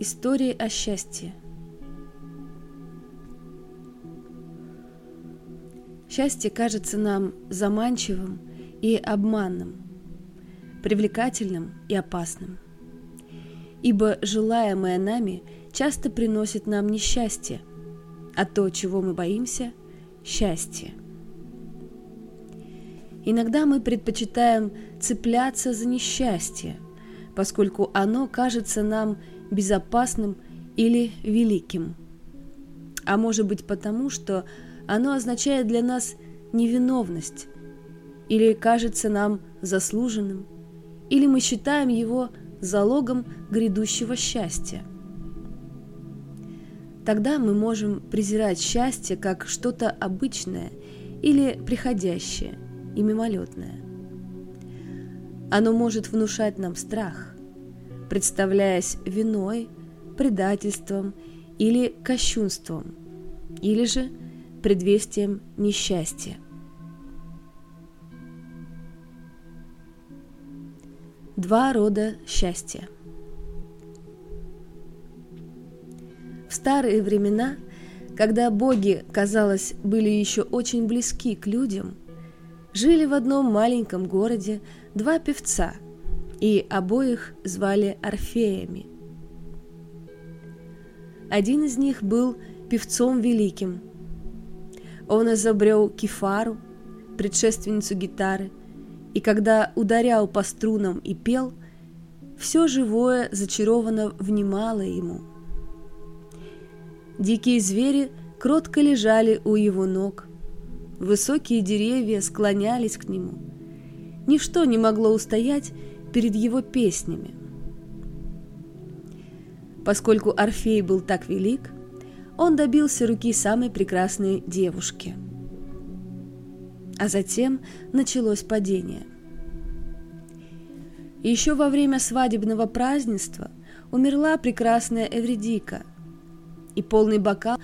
Истории о счастье. Счастье кажется нам заманчивым и обманным, привлекательным и опасным. Ибо желаемое нами часто приносит нам несчастье, а то, чего мы боимся – счастье. Иногда мы предпочитаем цепляться за несчастье, поскольку оно кажется нам безопасным или великим. А может быть потому, что оно означает для нас невиновность, или кажется нам заслуженным, или мы считаем его залогом грядущего счастья. Тогда мы можем презирать счастье как что-то обычное или приходящее и мимолетное. Оно может внушать нам страх – представляясь виной, предательством или кощунством, или же предвестием несчастья. Два рода счастья. В старые времена, когда боги, казалось, были еще очень близки к людям, жили в одном маленьком городе два певца – и обоих звали Орфеями. Один из них был певцом великим. Он изобрел кефару, предшественницу гитары, и когда ударял по струнам и пел, все живое зачарованно внимало ему. Дикие звери кротко лежали у его ног, высокие деревья склонялись к нему. Ничто не могло устоять перед его песнями. Поскольку Орфей был так велик, он добился руки самой прекрасной девушки. А затем началось падение. Еще во время свадебного празднества умерла прекрасная Эвредика, и полный бокал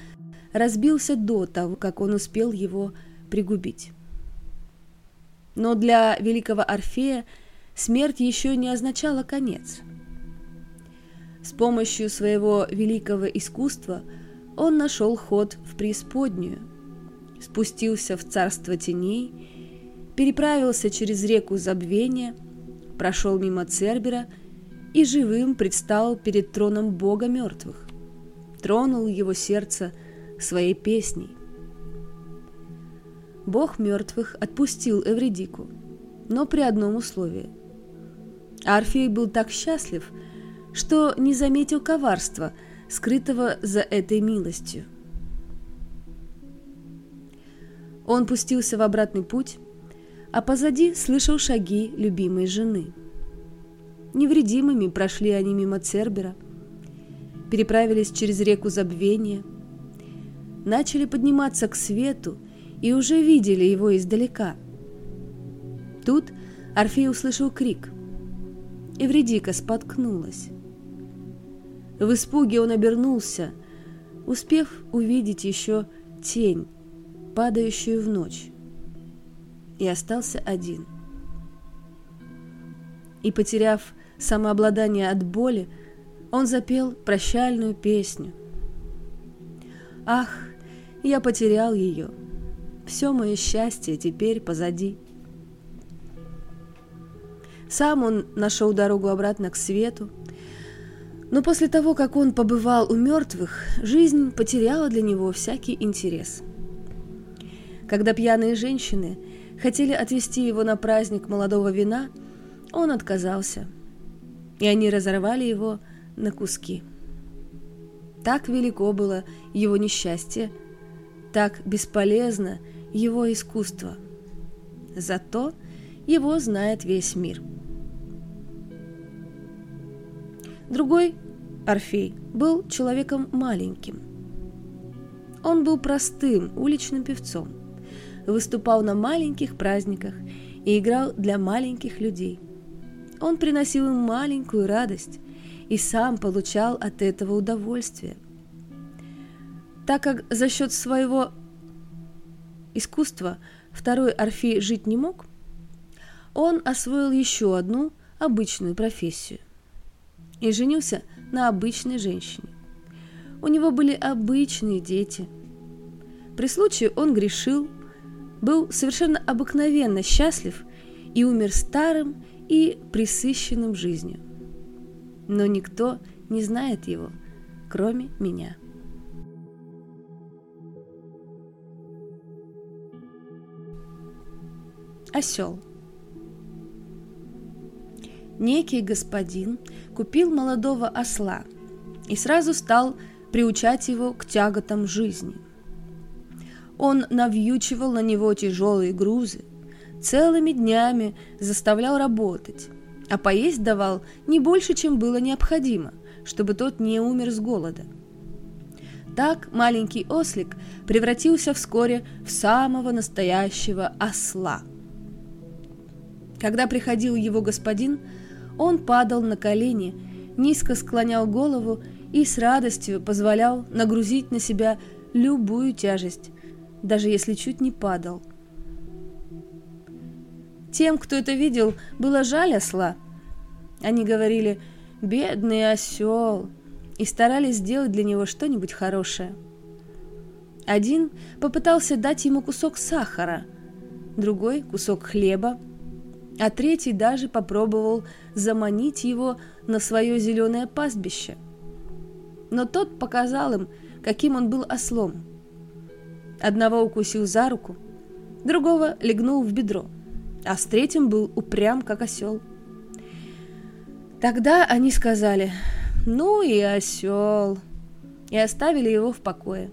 разбился до того, как он успел его пригубить. Но для великого Орфея – смерть еще не означала конец. С помощью своего великого искусства он нашел ход в преисподнюю, спустился в царство теней, переправился через реку забвения, прошел мимо Цербера и живым предстал перед троном Бога мертвых, тронул его сердце своей песней. Бог мертвых отпустил Эвредику, но при одном условии – Орфей был так счастлив, что не заметил коварства, скрытого за этой милостью. Он пустился в обратный путь, а позади слышал шаги любимой жены. Невредимыми прошли они мимо Цербера, переправились через реку Забвения, начали подниматься к свету и уже видели его издалека. Тут Орфей услышал крик. Эвредика споткнулась. В испуге он обернулся, успев увидеть еще тень, падающую в ночь, и остался один. И, потеряв самообладание от боли, он запел прощальную песню. «Ах, я потерял ее, все мое счастье теперь позади». Сам он нашел дорогу обратно к свету. Но после того, как он побывал у мертвых, жизнь потеряла для него всякий интерес. Когда пьяные женщины хотели отвезти его на праздник молодого вина, он отказался, и они разорвали его на куски. Так велико было его несчастье, так бесполезно его искусство. Зато его знает весь мир. Другой, Орфей, был человеком маленьким. Он был простым уличным певцом, выступал на маленьких праздниках и играл для маленьких людей. Он приносил им маленькую радость и сам получал от этого удовольствие. Так как за счет своего искусства второй Орфей жить не мог, он освоил еще одну обычную профессию – и женился на обычной женщине. У него были обычные дети. При случае он грешил, был совершенно обыкновенно счастлив и умер старым и присыщенным жизнью. Но никто не знает его, кроме меня. Осел. Некий господин купил молодого осла и сразу стал приучать его к тяготам жизни. Он навьючивал на него тяжелые грузы, целыми днями заставлял работать, а поесть давал не больше, чем было необходимо, чтобы тот не умер с голода. Так маленький ослик превратился вскоре в самого настоящего осла. Когда приходил его господин, он падал на колени, низко склонял голову и с радостью позволял нагрузить на себя любую тяжесть, даже если чуть не падал. Тем, кто это видел, было жаль осла. Они говорили «бедный осел» и старались сделать для него что-нибудь хорошее. Один попытался дать ему кусок сахара, другой – кусок хлеба, а третий даже попробовал заманить его на свое зеленое пастбище. Но тот показал им, каким он был ослом. Одного укусил за руку, другого легнул в бедро, а с третьим был упрям, как осел. Тогда они сказали «Ну и осел!» и оставили его в покое.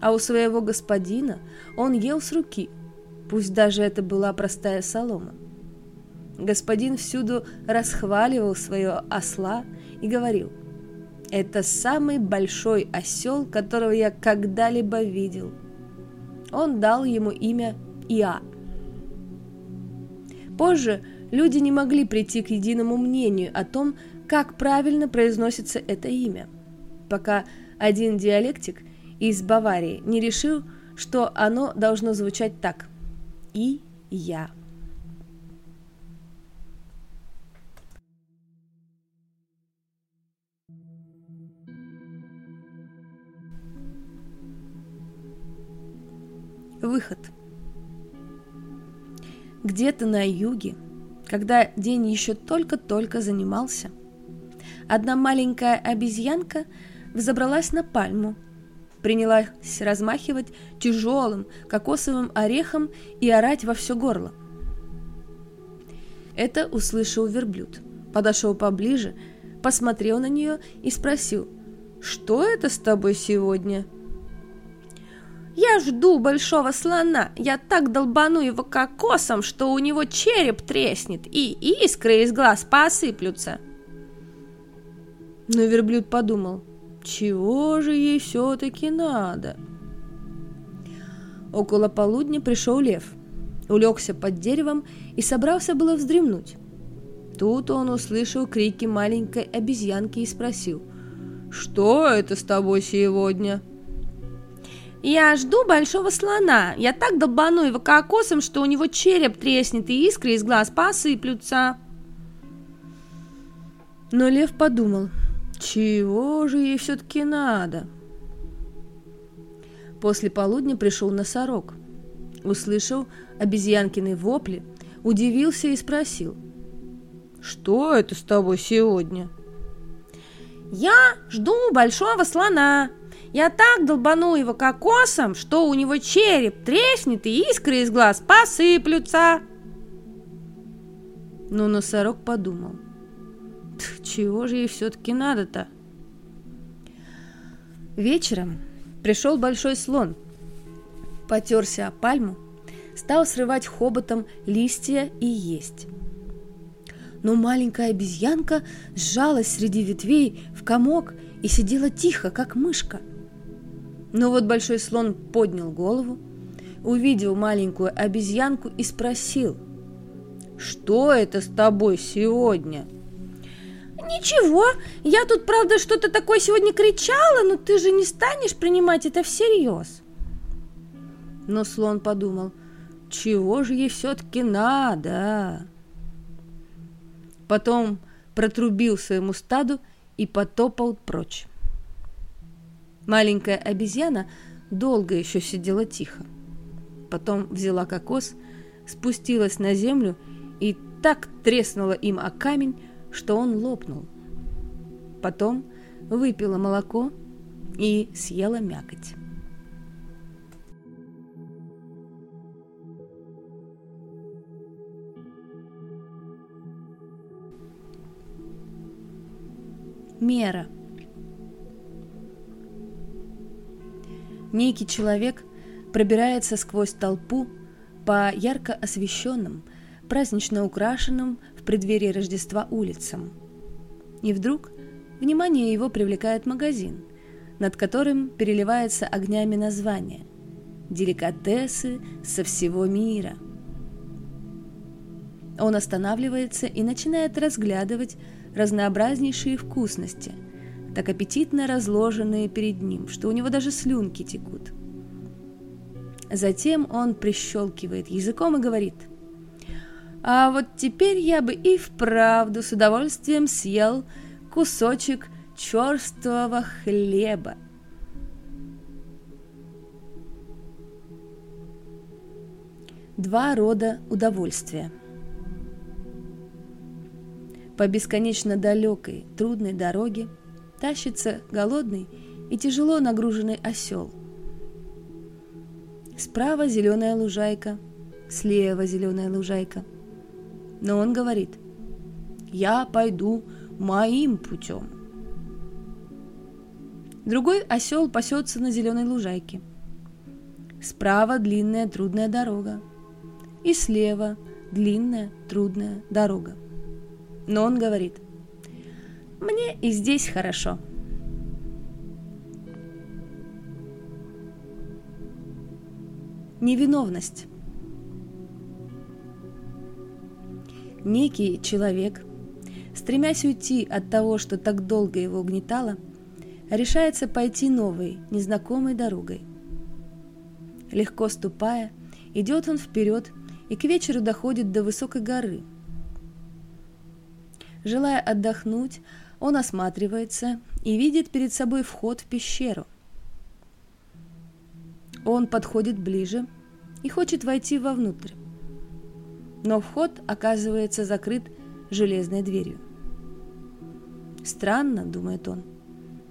А у своего господина он ел с руки – пусть даже это была простая солома. Господин всюду расхваливал своего осла и говорил, «Это самый большой осел, которого я когда-либо видел». Он дал ему имя Иа. Позже люди не могли прийти к единому мнению о том, как правильно произносится это имя, пока один диалектик из Баварии не решил, что оно должно звучать так и я. Выход. Где-то на юге, когда день еще только-только занимался, одна маленькая обезьянка взобралась на пальму – принялась размахивать тяжелым кокосовым орехом и орать во все горло. Это услышал верблюд, подошел поближе, посмотрел на нее и спросил, «Что это с тобой сегодня?» «Я жду большого слона, я так долбану его кокосом, что у него череп треснет и искры из глаз посыплются!» Но верблюд подумал – чего же ей все-таки надо? Около полудня пришел лев, улегся под деревом и собрался было вздремнуть. Тут он услышал крики маленькой обезьянки и спросил, «Что это с тобой сегодня?» «Я жду большого слона. Я так долбану его кокосом, что у него череп треснет и искры из глаз посыплются». Но лев подумал – чего же ей все-таки надо? После полудня пришел носорог. Услышал обезьянкины вопли, удивился и спросил. «Что это с тобой сегодня?» «Я жду большого слона. Я так долбану его кокосом, что у него череп треснет и искры из глаз посыплются». Но носорог подумал – чего же ей все-таки надо-то? Вечером пришел большой слон, потерся о пальму, стал срывать хоботом листья и есть. Но маленькая обезьянка сжалась среди ветвей в комок и сидела тихо, как мышка. Но вот большой слон поднял голову, увидел маленькую обезьянку и спросил, «Что это с тобой сегодня?» «Ничего, я тут, правда, что-то такое сегодня кричала, но ты же не станешь принимать это всерьез». Но слон подумал, чего же ей все-таки надо? Потом протрубил своему стаду и потопал прочь. Маленькая обезьяна долго еще сидела тихо. Потом взяла кокос, спустилась на землю и так треснула им о камень, что он лопнул. Потом выпила молоко и съела мякоть. Мера. Некий человек пробирается сквозь толпу по ярко освещенным, празднично украшенным в преддверии Рождества улицам. И вдруг внимание его привлекает магазин, над которым переливается огнями название «Деликатесы со всего мира». Он останавливается и начинает разглядывать разнообразнейшие вкусности, так аппетитно разложенные перед ним, что у него даже слюнки текут. Затем он прищелкивает языком и говорит, «А вот теперь я бы и вправду с удовольствием съел кусочек черствого хлеба». Два рода удовольствия – по бесконечно далекой, трудной дороге тащится голодный и тяжело нагруженный осел. Справа зеленая лужайка, слева зеленая лужайка. Но он говорит, я пойду моим путем. Другой осел пасется на зеленой лужайке. Справа длинная трудная дорога, и слева длинная трудная дорога. Но он говорит, мне и здесь хорошо. Невиновность. Некий человек, стремясь уйти от того, что так долго его угнетало, решается пойти новой, незнакомой дорогой. Легко ступая, идет он вперед и к вечеру доходит до высокой горы – Желая отдохнуть, он осматривается и видит перед собой вход в пещеру. Он подходит ближе и хочет войти вовнутрь. Но вход оказывается закрыт железной дверью. Странно, думает он,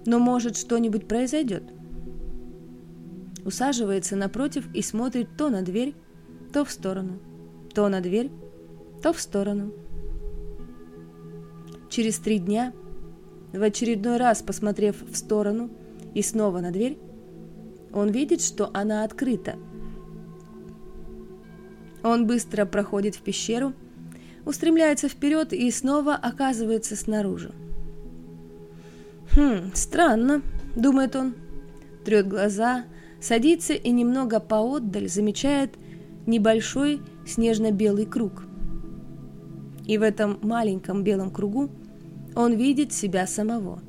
но может что-нибудь произойдет. Усаживается напротив и смотрит то на дверь, то в сторону, то на дверь, то в сторону – Через три дня, в очередной раз посмотрев в сторону и снова на дверь, он видит, что она открыта. Он быстро проходит в пещеру, устремляется вперед и снова оказывается снаружи. «Хм, странно», — думает он, трет глаза, садится и немного поотдаль замечает небольшой снежно-белый круг. И в этом маленьком белом кругу он видит себя самого,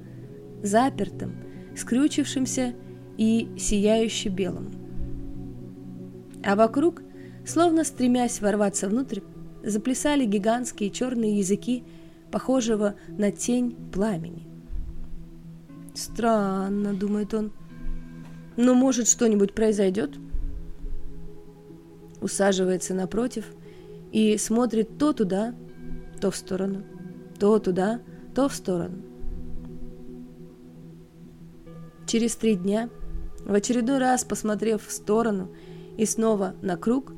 запертым, скрючившимся и сияюще белым. А вокруг, словно стремясь ворваться внутрь, заплясали гигантские черные языки, похожего на тень пламени. «Странно», — думает он, — «но, может, что-нибудь произойдет?» Усаживается напротив и смотрит то туда, то в сторону, то туда, то в сторону. Через три дня, в очередной раз посмотрев в сторону и снова на круг,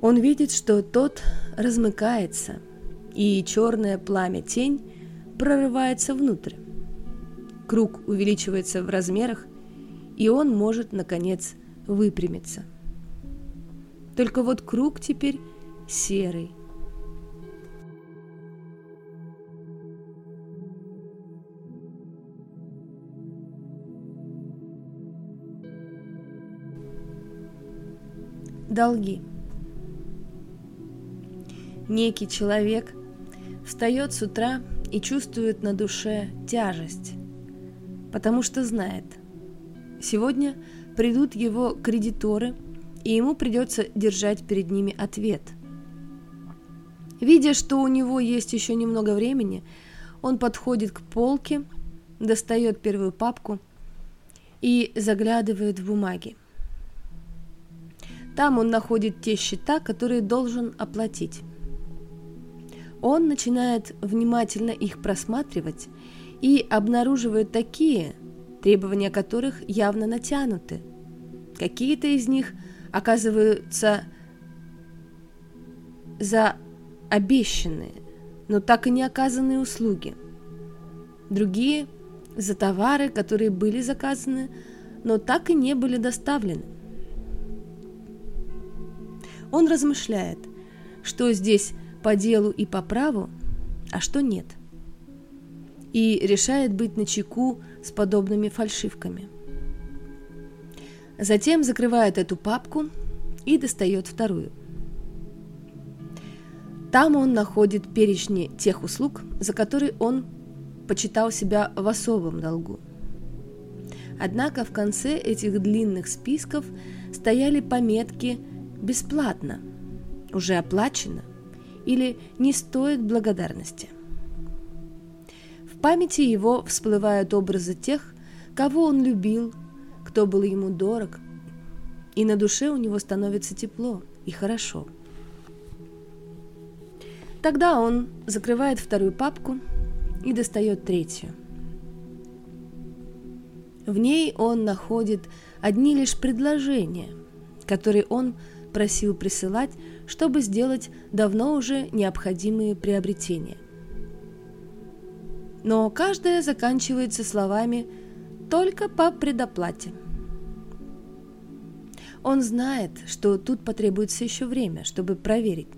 он видит, что тот размыкается, и черное пламя тень прорывается внутрь. Круг увеличивается в размерах, и он может, наконец, выпрямиться. Только вот круг теперь серый, долги. Некий человек встает с утра и чувствует на душе тяжесть, потому что знает, сегодня придут его кредиторы, и ему придется держать перед ними ответ. Видя, что у него есть еще немного времени, он подходит к полке, достает первую папку и заглядывает в бумаги. Там он находит те счета, которые должен оплатить. Он начинает внимательно их просматривать и обнаруживает такие, требования которых явно натянуты. Какие-то из них оказываются за обещанные, но так и не оказанные услуги. Другие – за товары, которые были заказаны, но так и не были доставлены. Он размышляет, что здесь по делу и по праву, а что нет. И решает быть начеку с подобными фальшивками. Затем закрывает эту папку и достает вторую – там он находит перечни тех услуг, за которые он почитал себя в особом долгу. Однако в конце этих длинных списков стояли пометки «бесплатно», «уже оплачено» или «не стоит благодарности». В памяти его всплывают образы тех, кого он любил, кто был ему дорог, и на душе у него становится тепло и хорошо – Тогда он закрывает вторую папку и достает третью. В ней он находит одни лишь предложения, которые он просил присылать, чтобы сделать давно уже необходимые приобретения. Но каждая заканчивается словами «только по предоплате». Он знает, что тут потребуется еще время, чтобы проверить,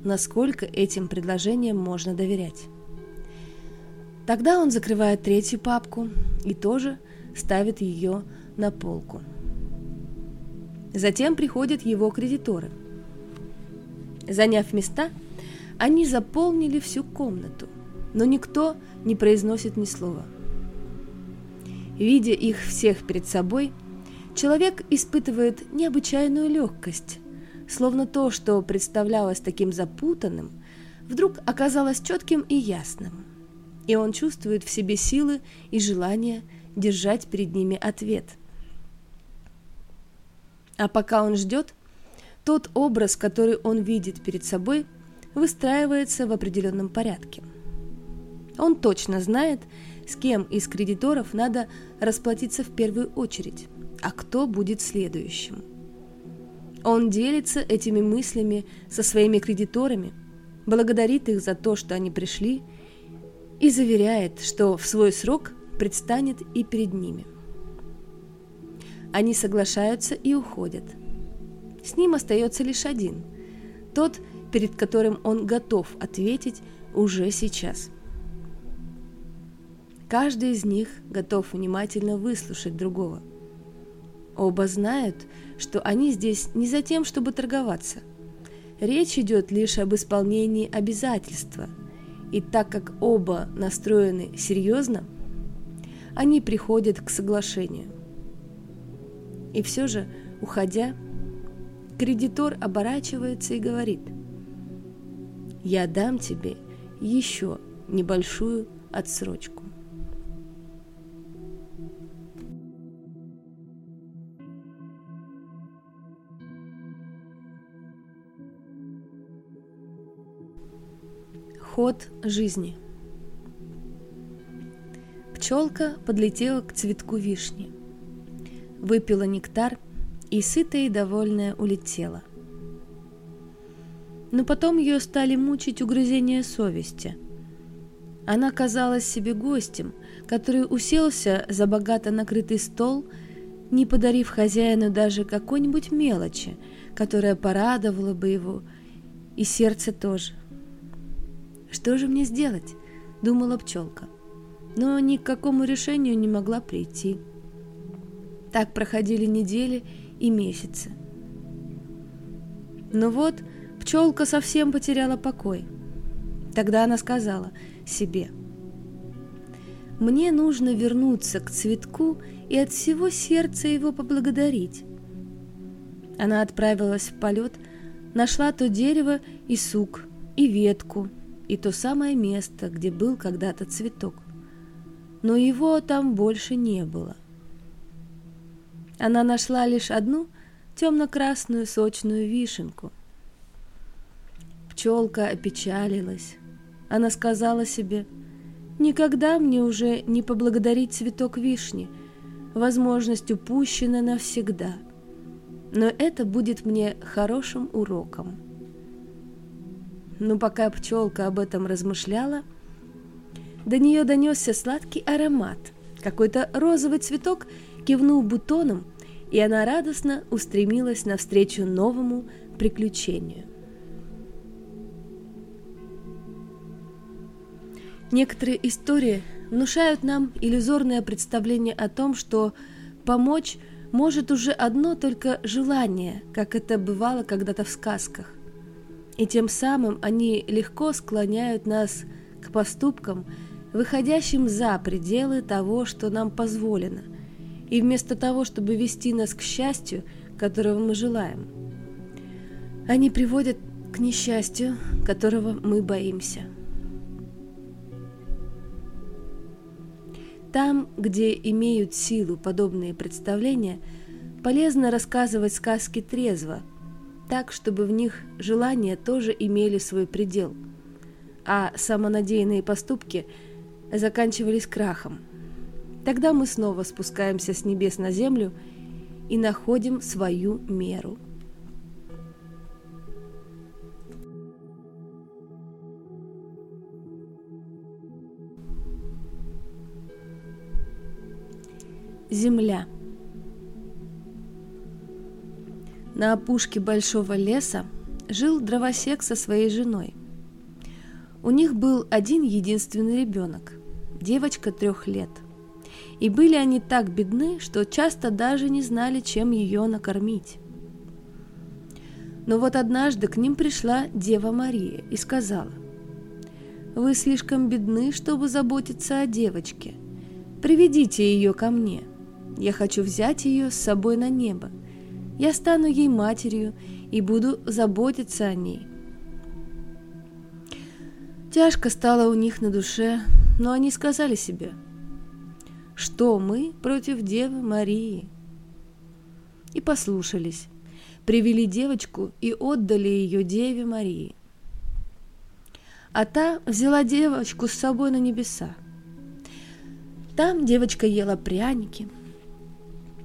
насколько этим предложениям можно доверять. Тогда он закрывает третью папку и тоже ставит ее на полку. Затем приходят его кредиторы. Заняв места, они заполнили всю комнату, но никто не произносит ни слова. Видя их всех перед собой, человек испытывает необычайную легкость, словно то, что представлялось таким запутанным, вдруг оказалось четким и ясным, и он чувствует в себе силы и желание держать перед ними ответ. А пока он ждет, тот образ, который он видит перед собой, выстраивается в определенном порядке. Он точно знает, с кем из кредиторов надо расплатиться в первую очередь, а кто будет следующим – он делится этими мыслями со своими кредиторами, благодарит их за то, что они пришли, и заверяет, что в свой срок предстанет и перед ними. Они соглашаются и уходят. С ним остается лишь один, тот, перед которым он готов ответить уже сейчас. Каждый из них готов внимательно выслушать другого. Оба знают, что они здесь не за тем, чтобы торговаться. Речь идет лишь об исполнении обязательства, и так как оба настроены серьезно, они приходят к соглашению. И все же, уходя, кредитор оборачивается и говорит, «Я дам тебе еще небольшую отсрочку». Ход жизни. Пчелка подлетела к цветку вишни, выпила нектар и сытая и довольная улетела. Но потом ее стали мучить угрызения совести. Она казалась себе гостем, который уселся за богато накрытый стол, не подарив хозяину даже какой-нибудь мелочи, которая порадовала бы его, и сердце тоже. Что же мне сделать? Думала пчелка. Но ни к какому решению не могла прийти. Так проходили недели и месяцы. Но вот пчелка совсем потеряла покой. Тогда она сказала себе, «Мне нужно вернуться к цветку и от всего сердца его поблагодарить». Она отправилась в полет, нашла то дерево и сук, и ветку, и то самое место, где был когда-то цветок. Но его там больше не было. Она нашла лишь одну темно-красную сочную вишенку. Пчелка опечалилась. Она сказала себе, «Никогда мне уже не поблагодарить цветок вишни. Возможность упущена навсегда. Но это будет мне хорошим уроком». Но пока пчелка об этом размышляла, до нее донесся сладкий аромат. Какой-то розовый цветок кивнул бутоном, и она радостно устремилась навстречу новому приключению. Некоторые истории внушают нам иллюзорное представление о том, что помочь может уже одно только желание, как это бывало когда-то в сказках и тем самым они легко склоняют нас к поступкам, выходящим за пределы того, что нам позволено, и вместо того, чтобы вести нас к счастью, которого мы желаем, они приводят к несчастью, которого мы боимся. Там, где имеют силу подобные представления, полезно рассказывать сказки трезво – так, чтобы в них желания тоже имели свой предел, а самонадеянные поступки заканчивались крахом. Тогда мы снова спускаемся с небес на землю и находим свою меру. Земля – На опушке большого леса жил дровосек со своей женой. У них был один единственный ребенок, девочка трех лет. И были они так бедны, что часто даже не знали, чем ее накормить. Но вот однажды к ним пришла Дева Мария и сказала, «Вы слишком бедны, чтобы заботиться о девочке. Приведите ее ко мне. Я хочу взять ее с собой на небо я стану ей матерью и буду заботиться о ней. Тяжко стало у них на душе, но они сказали себе, что мы против Девы Марии. И послушались, привели девочку и отдали ее Деве Марии. А та взяла девочку с собой на небеса. Там девочка ела пряники,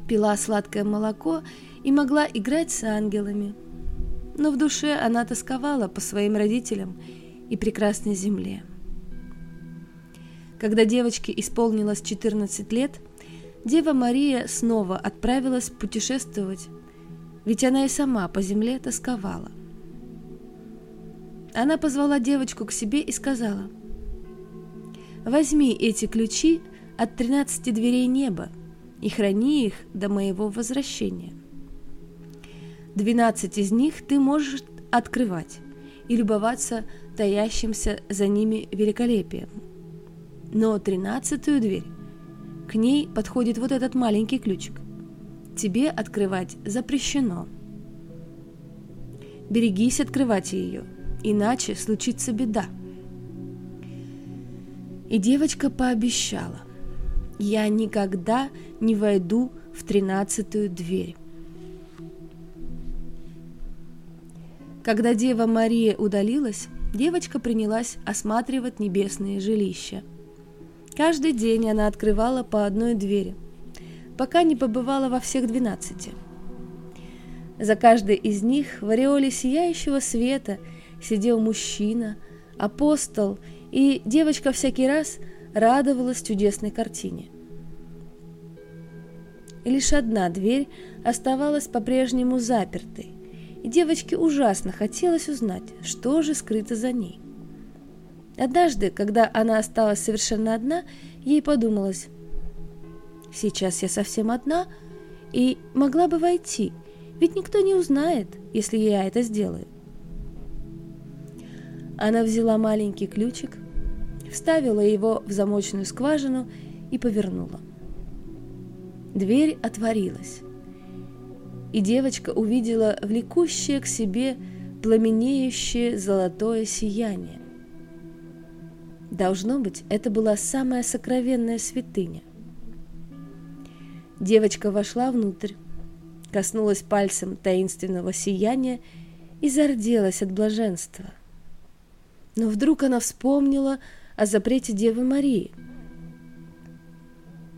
пила сладкое молоко и могла играть с ангелами. Но в душе она тосковала по своим родителям и прекрасной земле. Когда девочке исполнилось 14 лет, Дева Мария снова отправилась путешествовать, ведь она и сама по земле тосковала. Она позвала девочку к себе и сказала, «Возьми эти ключи от тринадцати дверей неба и храни их до моего возвращения. 12 из них ты можешь открывать и любоваться таящимся за ними великолепием. Но тринадцатую дверь, к ней подходит вот этот маленький ключик. Тебе открывать запрещено. Берегись открывать ее, иначе случится беда. И девочка пообещала, я никогда не войду в тринадцатую дверь. Когда Дева Мария удалилась, девочка принялась осматривать небесные жилища. Каждый день она открывала по одной двери, пока не побывала во всех двенадцати. За каждой из них в ореоле сияющего света сидел мужчина, апостол, и девочка всякий раз радовалась чудесной картине. И лишь одна дверь оставалась по-прежнему запертой – и девочке ужасно хотелось узнать, что же скрыто за ней. Однажды, когда она осталась совершенно одна, ей подумалось, «Сейчас я совсем одна и могла бы войти, ведь никто не узнает, если я это сделаю». Она взяла маленький ключик, вставила его в замочную скважину и повернула. Дверь отворилась и девочка увидела влекущее к себе пламенеющее золотое сияние. Должно быть, это была самая сокровенная святыня. Девочка вошла внутрь, коснулась пальцем таинственного сияния и зарделась от блаженства. Но вдруг она вспомнила о запрете Девы Марии.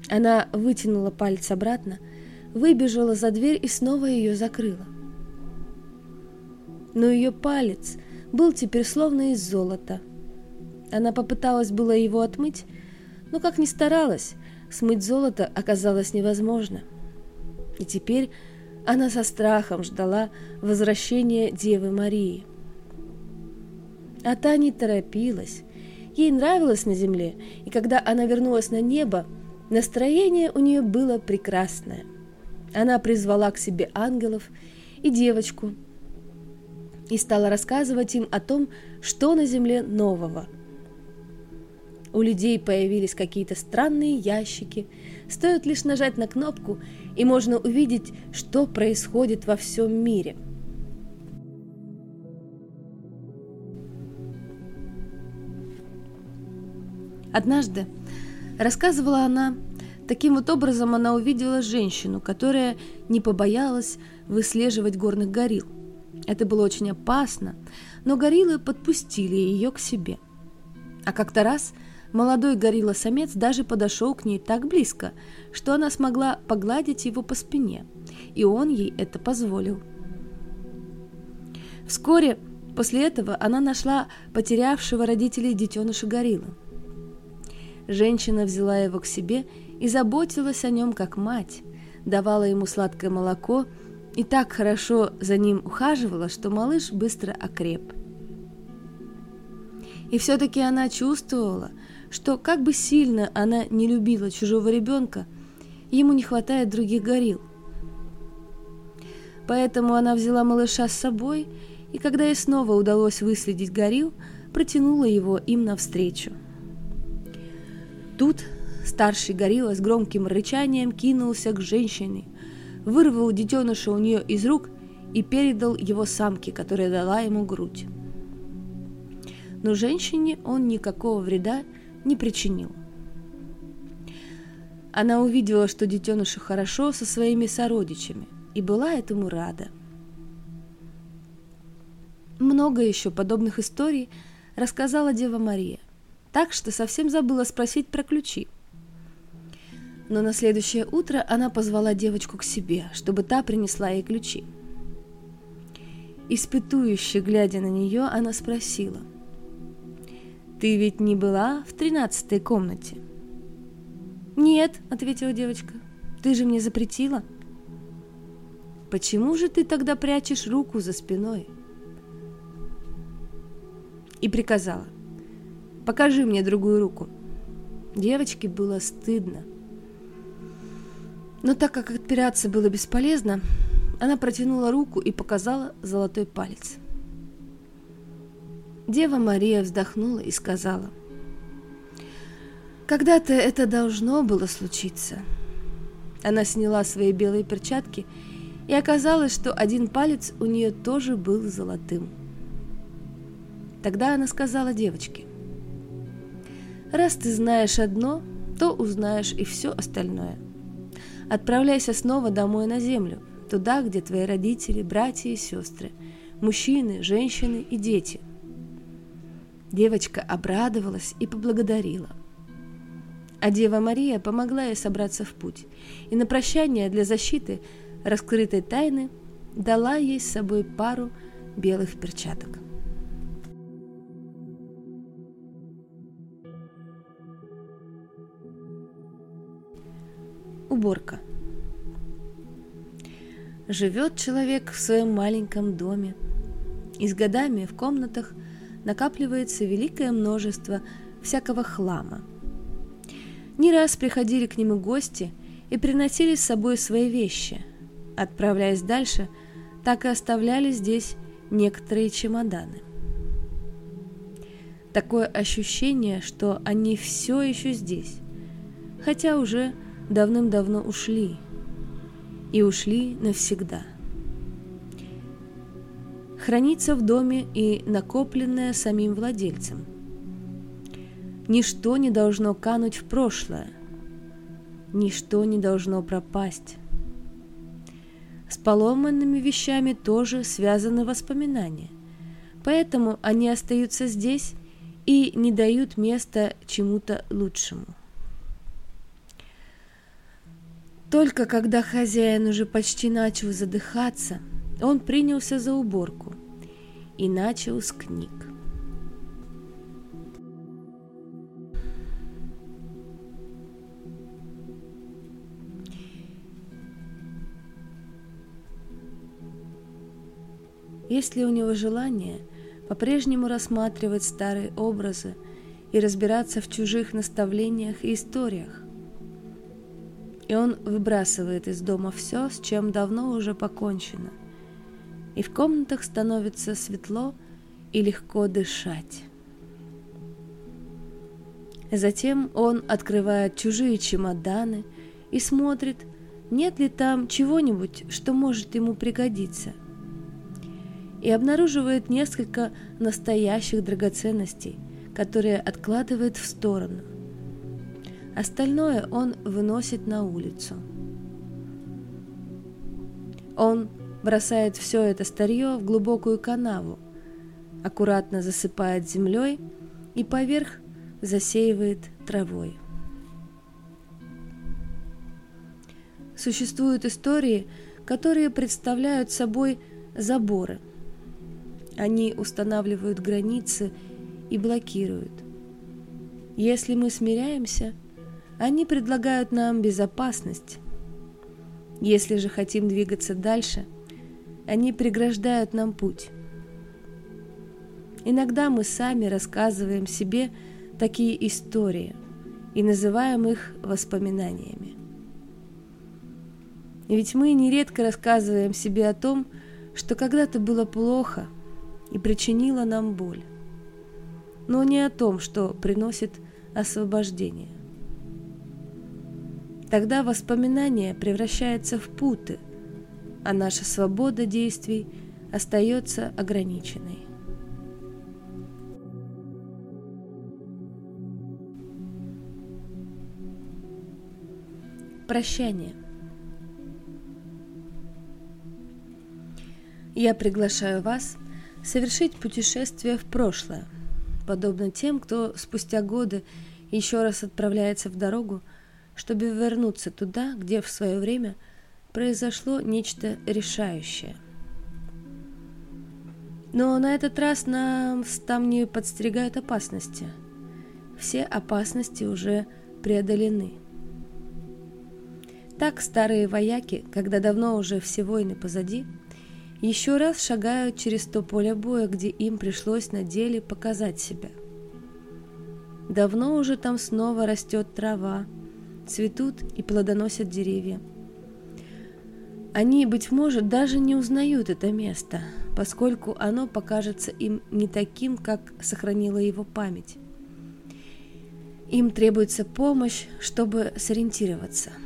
Она вытянула палец обратно, выбежала за дверь и снова ее закрыла. Но ее палец был теперь словно из золота – она попыталась было его отмыть, но как ни старалась, смыть золото оказалось невозможно. И теперь она со страхом ждала возвращения Девы Марии. А та не торопилась. Ей нравилось на земле, и когда она вернулась на небо, настроение у нее было прекрасное. Она призвала к себе ангелов и девочку и стала рассказывать им о том, что на земле нового – у людей появились какие-то странные ящики. Стоит лишь нажать на кнопку, и можно увидеть, что происходит во всем мире. Однажды, рассказывала она, таким вот образом она увидела женщину, которая не побоялась выслеживать горных горилл. Это было очень опасно, но гориллы подпустили ее к себе. А как-то раз – Молодой горилла-самец даже подошел к ней так близко, что она смогла погладить его по спине, и он ей это позволил. Вскоре после этого она нашла потерявшего родителей детеныша гориллы. Женщина взяла его к себе и заботилась о нем как мать, давала ему сладкое молоко и так хорошо за ним ухаживала, что малыш быстро окреп. И все-таки она чувствовала, что как бы сильно она не любила чужого ребенка, ему не хватает других горил. Поэтому она взяла малыша с собой, и когда ей снова удалось выследить горил, протянула его им навстречу. Тут старший горилла с громким рычанием кинулся к женщине, вырвал детеныша у нее из рук и передал его самке, которая дала ему грудь. Но женщине он никакого вреда не причинил. Она увидела, что детенышу хорошо со своими сородичами, и была этому рада. Много еще подобных историй рассказала Дева Мария, так что совсем забыла спросить про ключи. Но на следующее утро она позвала девочку к себе, чтобы та принесла ей ключи. Испытующе глядя на нее, она спросила – ты ведь не была в тринадцатой комнате? Нет, ответила девочка. Ты же мне запретила. Почему же ты тогда прячешь руку за спиной? И приказала. Покажи мне другую руку. Девочке было стыдно. Но так как отпираться было бесполезно, она протянула руку и показала золотой палец. Дева Мария вздохнула и сказала, «Когда-то это должно было случиться». Она сняла свои белые перчатки, и оказалось, что один палец у нее тоже был золотым. Тогда она сказала девочке, «Раз ты знаешь одно, то узнаешь и все остальное. Отправляйся снова домой на землю, туда, где твои родители, братья и сестры, мужчины, женщины и дети – Девочка обрадовалась и поблагодарила. А Дева Мария помогла ей собраться в путь, и на прощание для защиты раскрытой тайны дала ей с собой пару белых перчаток. Уборка. Живет человек в своем маленьком доме, и с годами в комнатах – накапливается великое множество всякого хлама. Не раз приходили к нему гости и приносили с собой свои вещи. Отправляясь дальше, так и оставляли здесь некоторые чемоданы. Такое ощущение, что они все еще здесь, хотя уже давным-давно ушли, и ушли навсегда – хранится в доме и накопленное самим владельцем. Ничто не должно кануть в прошлое. Ничто не должно пропасть. С поломанными вещами тоже связаны воспоминания. Поэтому они остаются здесь и не дают места чему-то лучшему. Только когда хозяин уже почти начал задыхаться, он принялся за уборку и начал с книг. Есть ли у него желание по-прежнему рассматривать старые образы и разбираться в чужих наставлениях и историях? И он выбрасывает из дома все, с чем давно уже покончено. И в комнатах становится светло и легко дышать. Затем он открывает чужие чемоданы и смотрит, нет ли там чего-нибудь, что может ему пригодиться – и обнаруживает несколько настоящих драгоценностей, которые откладывает в сторону. Остальное он выносит на улицу. Он бросает все это старье в глубокую канаву, аккуратно засыпает землей и поверх засеивает травой. Существуют истории, которые представляют собой заборы – они устанавливают границы и блокируют. Если мы смиряемся, они предлагают нам безопасность. Если же хотим двигаться дальше, они преграждают нам путь. Иногда мы сами рассказываем себе такие истории и называем их воспоминаниями. Ведь мы нередко рассказываем себе о том, что когда-то было плохо – и причинила нам боль, но не о том, что приносит освобождение. Тогда воспоминание превращается в путы, а наша свобода действий остается ограниченной. Прощание. Я приглашаю вас совершить путешествие в прошлое, подобно тем, кто спустя годы еще раз отправляется в дорогу, чтобы вернуться туда, где в свое время произошло нечто решающее. Но на этот раз нам там не подстерегают опасности. Все опасности уже преодолены. Так старые вояки, когда давно уже все войны позади, еще раз шагают через то поле боя, где им пришлось на деле показать себя. Давно уже там снова растет трава, цветут и плодоносят деревья. Они, быть может, даже не узнают это место, поскольку оно покажется им не таким, как сохранила его память. Им требуется помощь, чтобы сориентироваться –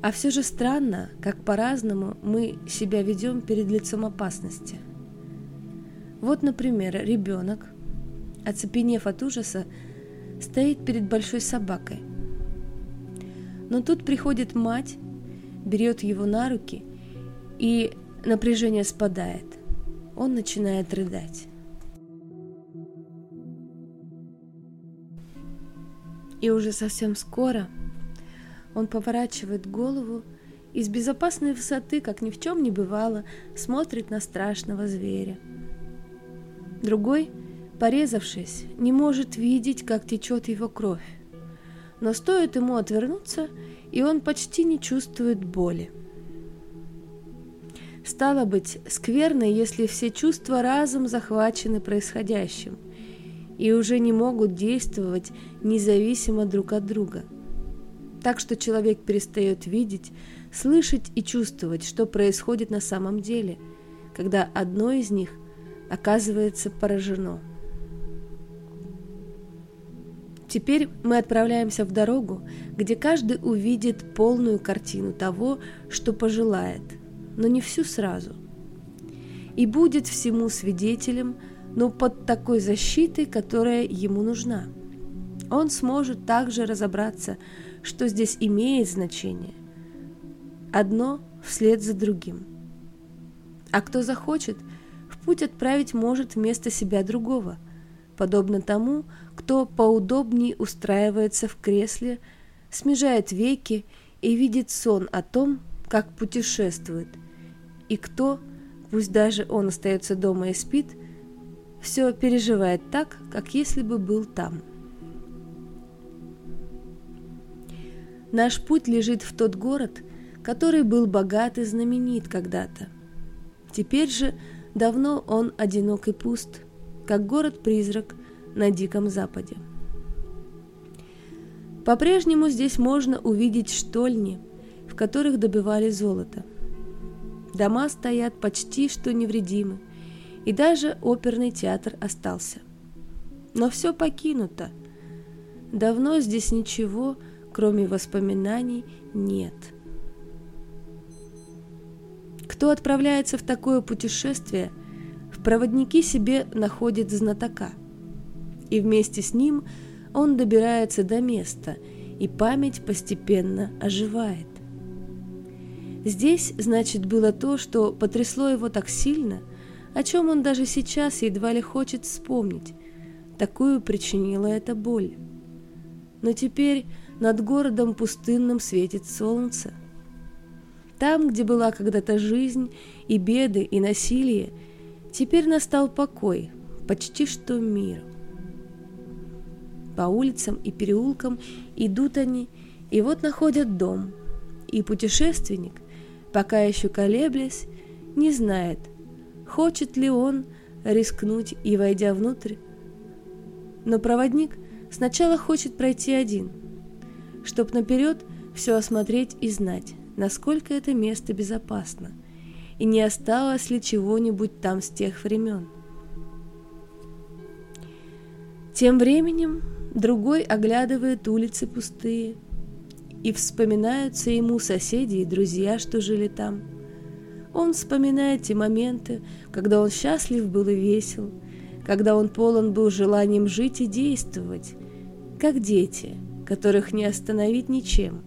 А все же странно, как по-разному мы себя ведем перед лицом опасности. Вот, например, ребенок, оцепенев от ужаса, стоит перед большой собакой. Но тут приходит мать, берет его на руки, и напряжение спадает. Он начинает рыдать. И уже совсем скоро – он поворачивает голову и с безопасной высоты, как ни в чем не бывало, смотрит на страшного зверя. Другой, порезавшись, не может видеть, как течет его кровь. Но стоит ему отвернуться, и он почти не чувствует боли. Стало быть, скверно, если все чувства разом захвачены происходящим и уже не могут действовать независимо друг от друга – так что человек перестает видеть, слышать и чувствовать, что происходит на самом деле, когда одно из них оказывается поражено. Теперь мы отправляемся в дорогу, где каждый увидит полную картину того, что пожелает, но не всю сразу. И будет всему свидетелем, но под такой защитой, которая ему нужна. Он сможет также разобраться, что здесь имеет значение. Одно вслед за другим. А кто захочет, в путь отправить может вместо себя другого, подобно тому, кто поудобнее устраивается в кресле, смежает веки и видит сон о том, как путешествует, и кто, пусть даже он остается дома и спит, все переживает так, как если бы был там. Наш путь лежит в тот город, который был богат и знаменит когда-то. Теперь же давно он одинок и пуст, как город-призрак – на Диком Западе. По-прежнему здесь можно увидеть штольни, в которых добывали золото. Дома стоят почти что невредимы, и даже оперный театр остался. Но все покинуто. Давно здесь ничего, кроме воспоминаний, нет. Кто отправляется в такое путешествие, в проводники себе находит знатока – и вместе с ним он добирается до места, и память постепенно оживает. Здесь, значит, было то, что потрясло его так сильно, о чем он даже сейчас едва ли хочет вспомнить. Такую причинила эта боль. Но теперь над городом пустынным светит солнце. Там, где была когда-то жизнь и беды, и насилие, теперь настал покой, почти что мир. По улицам и переулкам идут они, и вот находят дом. И путешественник, пока еще колеблясь, не знает, хочет ли он рискнуть и войдя внутрь. Но проводник сначала хочет пройти один, чтоб наперед все осмотреть и знать, насколько это место безопасно, и не осталось ли чего-нибудь там с тех времен. Тем временем другой оглядывает улицы пустые, и вспоминаются ему соседи и друзья, что жили там. Он вспоминает те моменты, когда он счастлив был и весел, когда он полон был желанием жить и действовать, как дети, которых не остановить ничем,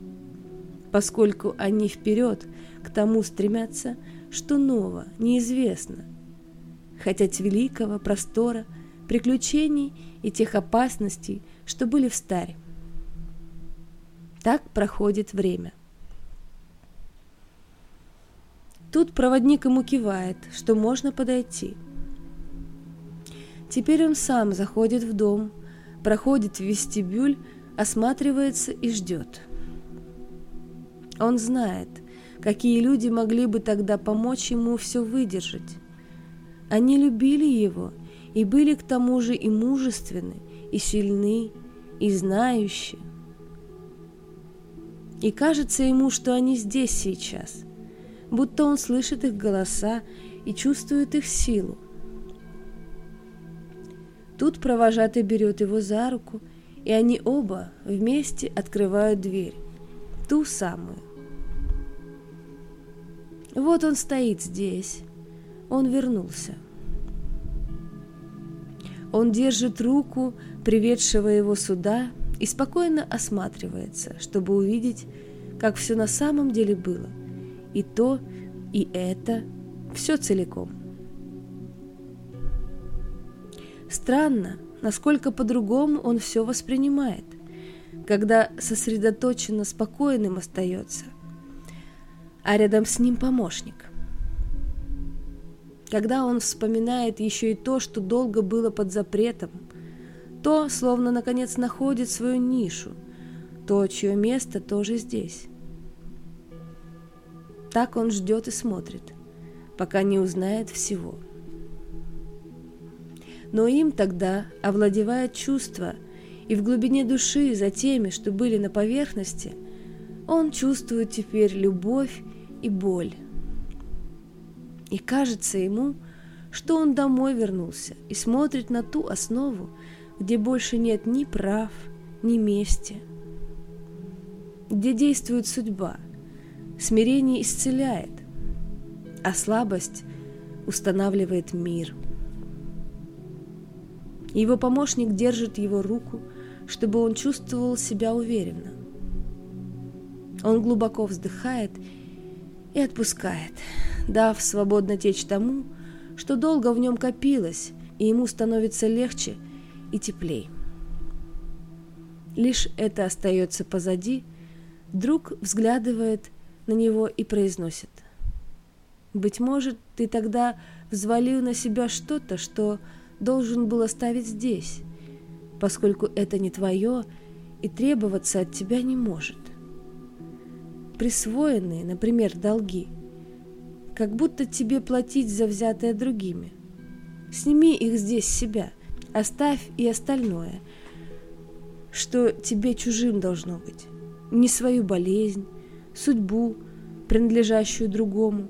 поскольку они вперед к тому стремятся, что ново, неизвестно, хотят великого простора, приключений и тех опасностей, что были в старе. Так проходит время. Тут проводник ему кивает, что можно подойти. Теперь он сам заходит в дом, проходит в вестибюль, осматривается и ждет. Он знает, какие люди могли бы тогда помочь ему все выдержать. Они любили его и были к тому же и мужественны, и сильны, и знающие. И кажется ему, что они здесь сейчас, будто он слышит их голоса и чувствует их силу. Тут провожатый берет его за руку, и они оба вместе открывают дверь, ту самую. Вот он стоит здесь, он вернулся. Он держит руку приведшего его сюда и спокойно осматривается, чтобы увидеть, как все на самом деле было. И то, и это, все целиком. Странно, насколько по-другому он все воспринимает, когда сосредоточенно спокойным остается, а рядом с ним помощник когда он вспоминает еще и то, что долго было под запретом, то, словно наконец находит свою нишу, то, чье место тоже здесь. Так он ждет и смотрит, пока не узнает всего. Но им тогда овладевает чувство, и в глубине души за теми, что были на поверхности, он чувствует теперь любовь и боль. И кажется ему, что он домой вернулся и смотрит на ту основу, где больше нет ни прав, ни мести, где действует судьба, смирение исцеляет, а слабость устанавливает мир. Его помощник держит его руку, чтобы он чувствовал себя уверенно. Он глубоко вздыхает и отпускает, дав свободно течь тому, что долго в нем копилось, и ему становится легче и теплей. Лишь это остается позади, друг взглядывает на него и произносит. «Быть может, ты тогда взвалил на себя что-то, что должен был оставить здесь, поскольку это не твое и требоваться от тебя не может. Присвоенные, например, долги, как будто тебе платить за взятое другими. Сними их здесь с себя, оставь и остальное, что тебе чужим должно быть, не свою болезнь, судьбу, принадлежащую другому,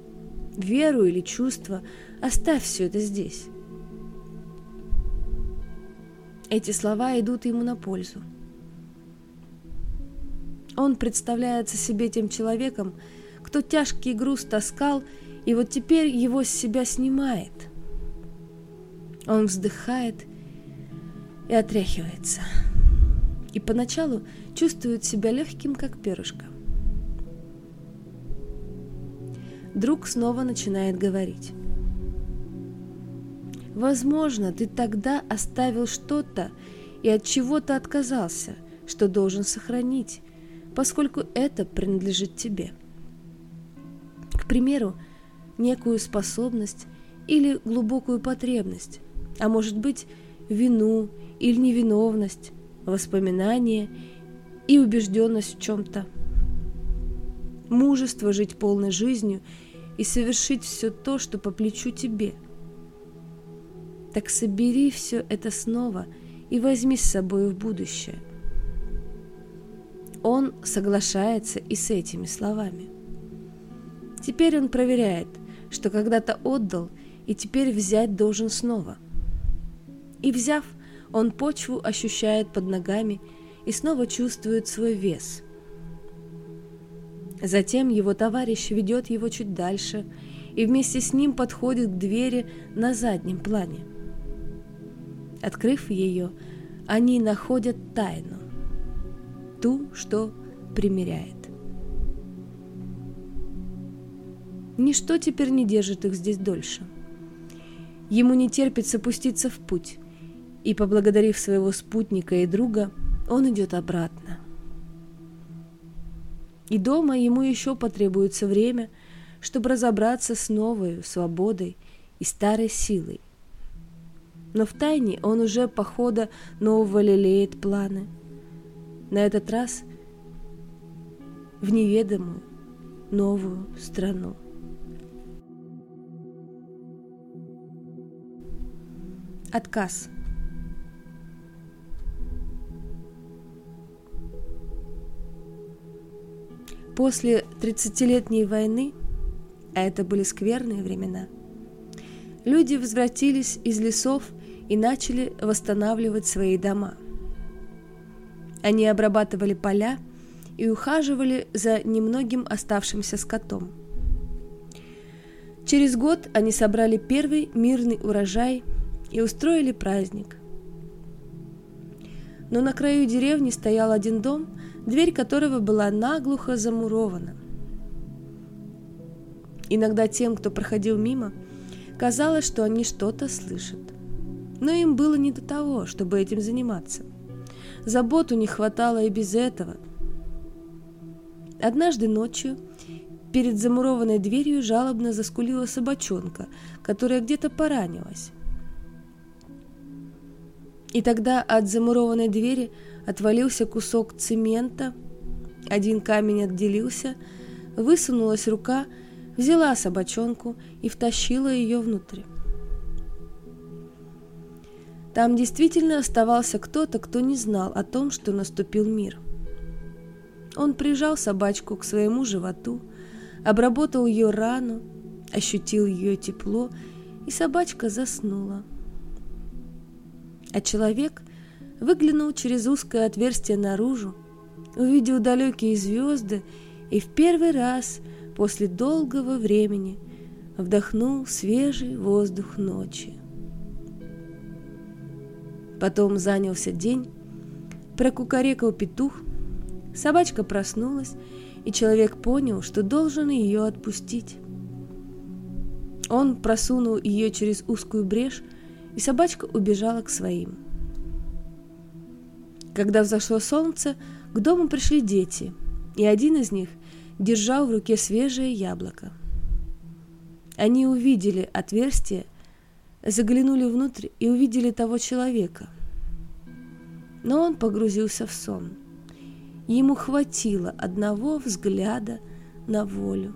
веру или чувство, оставь все это здесь. Эти слова идут ему на пользу. Он представляется себе тем человеком, кто тяжкий груз таскал, и вот теперь его с себя снимает. Он вздыхает и отряхивается. И поначалу чувствует себя легким, как перышко. Друг снова начинает говорить. Возможно, ты тогда оставил что-то и от чего-то отказался, что должен сохранить, поскольку это принадлежит тебе. К примеру, некую способность или глубокую потребность, а может быть вину или невиновность, воспоминание и убежденность в чем-то. Мужество жить полной жизнью и совершить все то, что по плечу тебе. Так собери все это снова и возьми с собой в будущее. Он соглашается и с этими словами. Теперь он проверяет, что когда-то отдал и теперь взять должен снова. И взяв, он почву ощущает под ногами и снова чувствует свой вес – Затем его товарищ ведет его чуть дальше и вместе с ним подходит к двери на заднем плане. Открыв ее, они находят тайну, ту, что примеряет. Ничто теперь не держит их здесь дольше. Ему не терпится пуститься в путь, и, поблагодарив своего спутника и друга, он идет обратно. И дома ему еще потребуется время, чтобы разобраться с новой свободой и старой силой. Но в тайне он уже по ходу нового лелеет планы. На этот раз в неведомую новую страну. Отказ – После 30-летней войны, а это были скверные времена, люди возвратились из лесов и начали восстанавливать свои дома. Они обрабатывали поля и ухаживали за немногим оставшимся скотом. Через год они собрали первый мирный урожай и устроили праздник. Но на краю деревни стоял один дом – дверь которого была наглухо замурована. Иногда тем, кто проходил мимо, казалось, что они что-то слышат. Но им было не до того, чтобы этим заниматься. Заботу не хватало и без этого. Однажды ночью перед замурованной дверью жалобно заскулила собачонка, которая где-то поранилась. И тогда от замурованной двери отвалился кусок цемента, один камень отделился, высунулась рука, взяла собачонку и втащила ее внутрь. Там действительно оставался кто-то, кто не знал о том, что наступил мир. Он прижал собачку к своему животу, обработал ее рану, ощутил ее тепло, и собачка заснула. А человек выглянул через узкое отверстие наружу, увидел далекие звезды и в первый раз после долгого времени вдохнул свежий воздух ночи. Потом занялся день, прокукарекал петух, собачка проснулась, и человек понял, что должен ее отпустить. Он просунул ее через узкую брешь, и собачка убежала к своим. Когда взошло солнце, к дому пришли дети, и один из них держал в руке свежее яблоко. Они увидели отверстие, заглянули внутрь и увидели того человека. Но он погрузился в сон. Ему хватило одного взгляда на волю.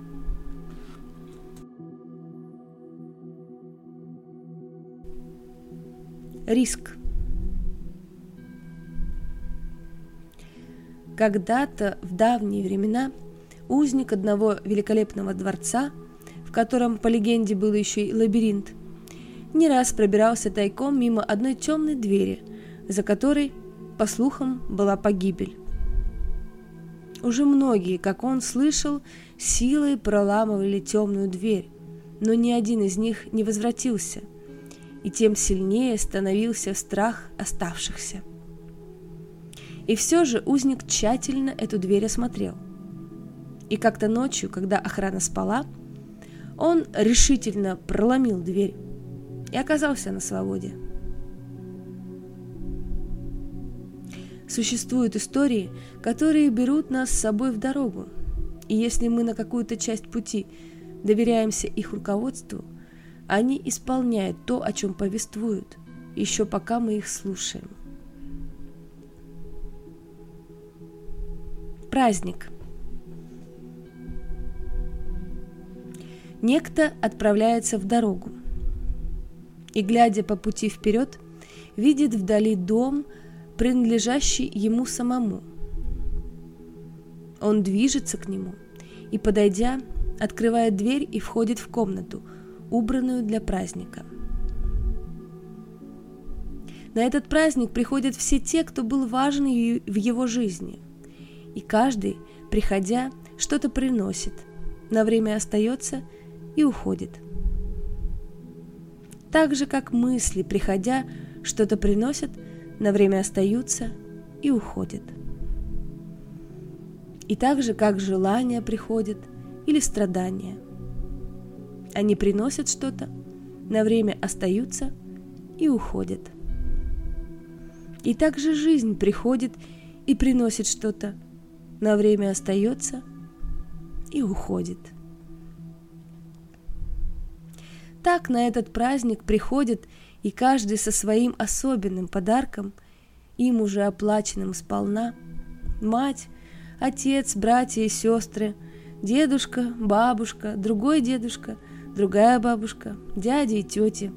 Риск. Когда-то в давние времена узник одного великолепного дворца, в котором, по легенде, был еще и лабиринт, не раз пробирался тайком мимо одной темной двери, за которой, по слухам, была погибель. Уже многие, как он слышал, силой проламывали темную дверь, но ни один из них не возвратился, и тем сильнее становился страх оставшихся. И все же узник тщательно эту дверь осмотрел. И как-то ночью, когда охрана спала, он решительно проломил дверь и оказался на свободе. Существуют истории, которые берут нас с собой в дорогу, и если мы на какую-то часть пути доверяемся их руководству, они исполняют то, о чем повествуют, еще пока мы их слушаем. Праздник. Некто отправляется в дорогу и, глядя по пути вперед, видит вдали дом, принадлежащий ему самому. Он движется к нему и, подойдя, открывает дверь и входит в комнату, убранную для праздника. На этот праздник приходят все те, кто был важен в его жизни – и каждый, приходя, что-то приносит, на время остается и уходит. Так же, как мысли, приходя, что-то приносят, на время остаются и уходят. И так же, как желания приходят или страдания. Они приносят что-то, на время остаются и уходят. И также жизнь приходит и приносит что-то, на время остается и уходит. Так на этот праздник приходит и каждый со своим особенным подарком, им уже оплаченным сполна, мать, отец, братья и сестры, дедушка, бабушка, другой дедушка, другая бабушка, дяди и тети.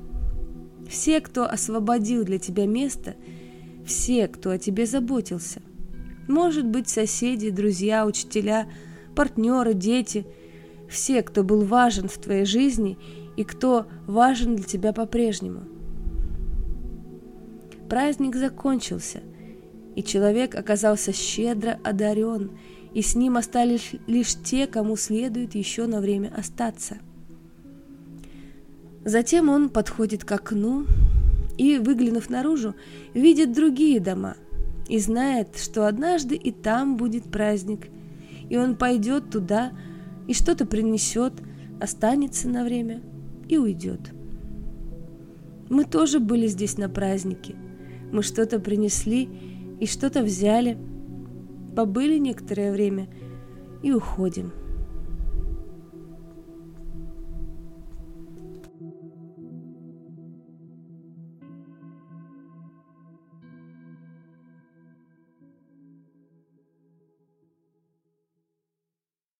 Все, кто освободил для тебя место, все, кто о тебе заботился. Может быть, соседи, друзья, учителя, партнеры, дети, все, кто был важен в твоей жизни и кто важен для тебя по-прежнему. Праздник закончился, и человек оказался щедро одарен, и с ним остались лишь те, кому следует еще на время остаться. Затем он подходит к окну и, выглянув наружу, видит другие дома – и знает, что однажды и там будет праздник, и он пойдет туда и что-то принесет, останется на время и уйдет. Мы тоже были здесь на празднике. Мы что-то принесли и что-то взяли, побыли некоторое время и уходим.